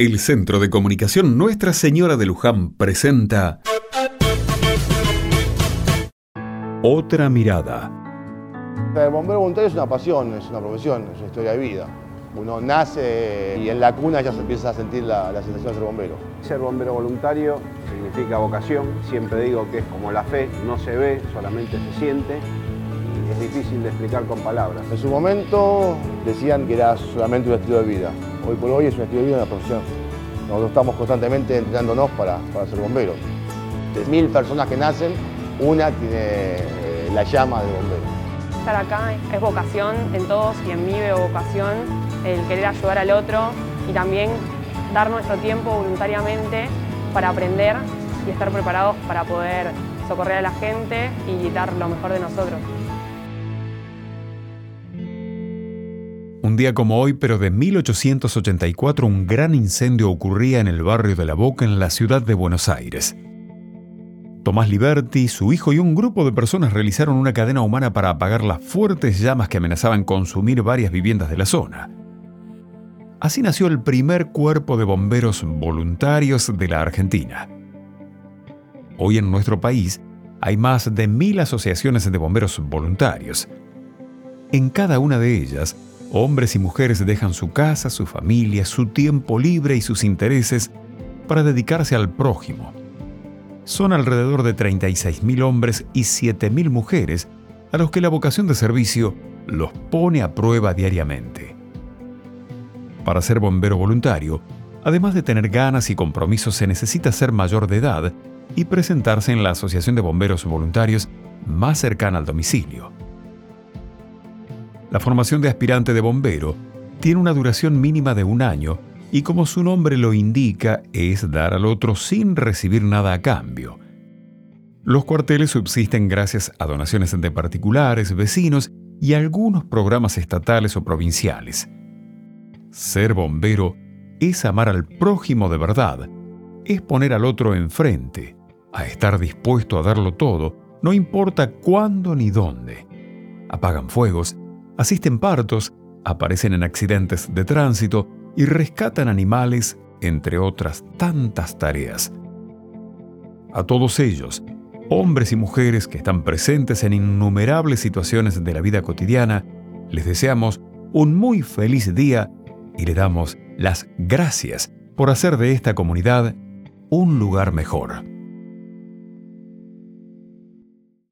El Centro de Comunicación Nuestra Señora de Luján presenta Otra mirada. El bombero voluntario es una pasión, es una profesión, es una historia de vida. Uno nace y en la cuna ya se empieza a sentir la, la sensación de ser bombero. Ser bombero voluntario significa vocación, siempre digo que es como la fe, no se ve, solamente se siente y es difícil de explicar con palabras. En su momento decían que era solamente un estilo de vida. Hoy por hoy es un estilo de vida, una profesión. Nosotros estamos constantemente entrenándonos para, para ser bomberos. De mil personas que nacen, una tiene eh, la llama de bombero. Estar acá es vocación en todos y en mí veo vocación, el querer ayudar al otro y también dar nuestro tiempo voluntariamente para aprender y estar preparados para poder socorrer a la gente y dar lo mejor de nosotros. Un día como hoy, pero de 1884, un gran incendio ocurría en el barrio de La Boca, en la ciudad de Buenos Aires. Tomás Liberti, su hijo y un grupo de personas realizaron una cadena humana para apagar las fuertes llamas que amenazaban consumir varias viviendas de la zona. Así nació el primer cuerpo de bomberos voluntarios de la Argentina. Hoy en nuestro país hay más de mil asociaciones de bomberos voluntarios. En cada una de ellas, hombres y mujeres dejan su casa, su familia, su tiempo libre y sus intereses para dedicarse al prójimo. Son alrededor de 36.000 hombres y 7.000 mujeres a los que la vocación de servicio los pone a prueba diariamente. Para ser bombero voluntario, además de tener ganas y compromisos, se necesita ser mayor de edad y presentarse en la Asociación de Bomberos Voluntarios más cercana al domicilio. La formación de aspirante de bombero tiene una duración mínima de un año y como su nombre lo indica es dar al otro sin recibir nada a cambio. Los cuarteles subsisten gracias a donaciones de particulares, vecinos y algunos programas estatales o provinciales. Ser bombero es amar al prójimo de verdad, es poner al otro enfrente, a estar dispuesto a darlo todo, no importa cuándo ni dónde. Apagan fuegos, asisten partos, aparecen en accidentes de tránsito y rescatan animales, entre otras tantas tareas. A todos ellos, hombres y mujeres que están presentes en innumerables situaciones de la vida cotidiana, les deseamos un muy feliz día y le damos las gracias por hacer de esta comunidad un lugar mejor.